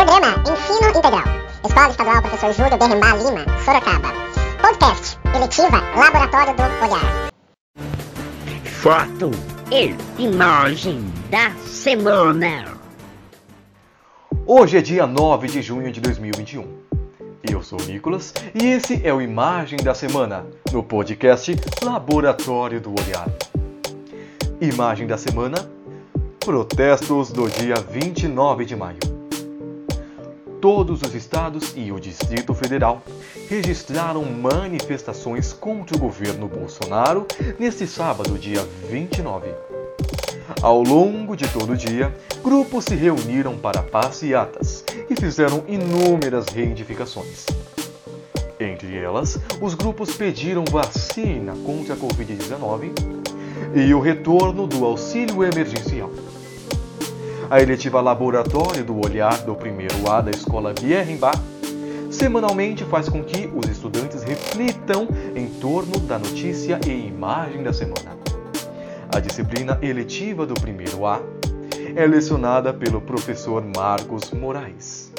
Programa Ensino Integral. Escola Estadual Professor Júlio Berrembá Lima, Sorocaba. Podcast. Eletiva Laboratório do Olhar. Foto e imagem da semana. Hoje é dia 9 de junho de 2021. Eu sou o Nicolas e esse é o Imagem da Semana, no podcast Laboratório do Olhar. Imagem da semana: Protestos do dia 29 de maio. Todos os estados e o Distrito Federal registraram manifestações contra o governo Bolsonaro neste sábado, dia 29. Ao longo de todo o dia, grupos se reuniram para passeatas e fizeram inúmeras reivindicações. Entre elas, os grupos pediram vacina contra a Covid-19 e o retorno do auxílio emergencial. A eletiva Laboratório do Olhar do primeiro A da Escola Bierrenbach semanalmente faz com que os estudantes reflitam em torno da notícia e imagem da semana. A disciplina eletiva do primeiro A é lecionada pelo professor Marcos Moraes.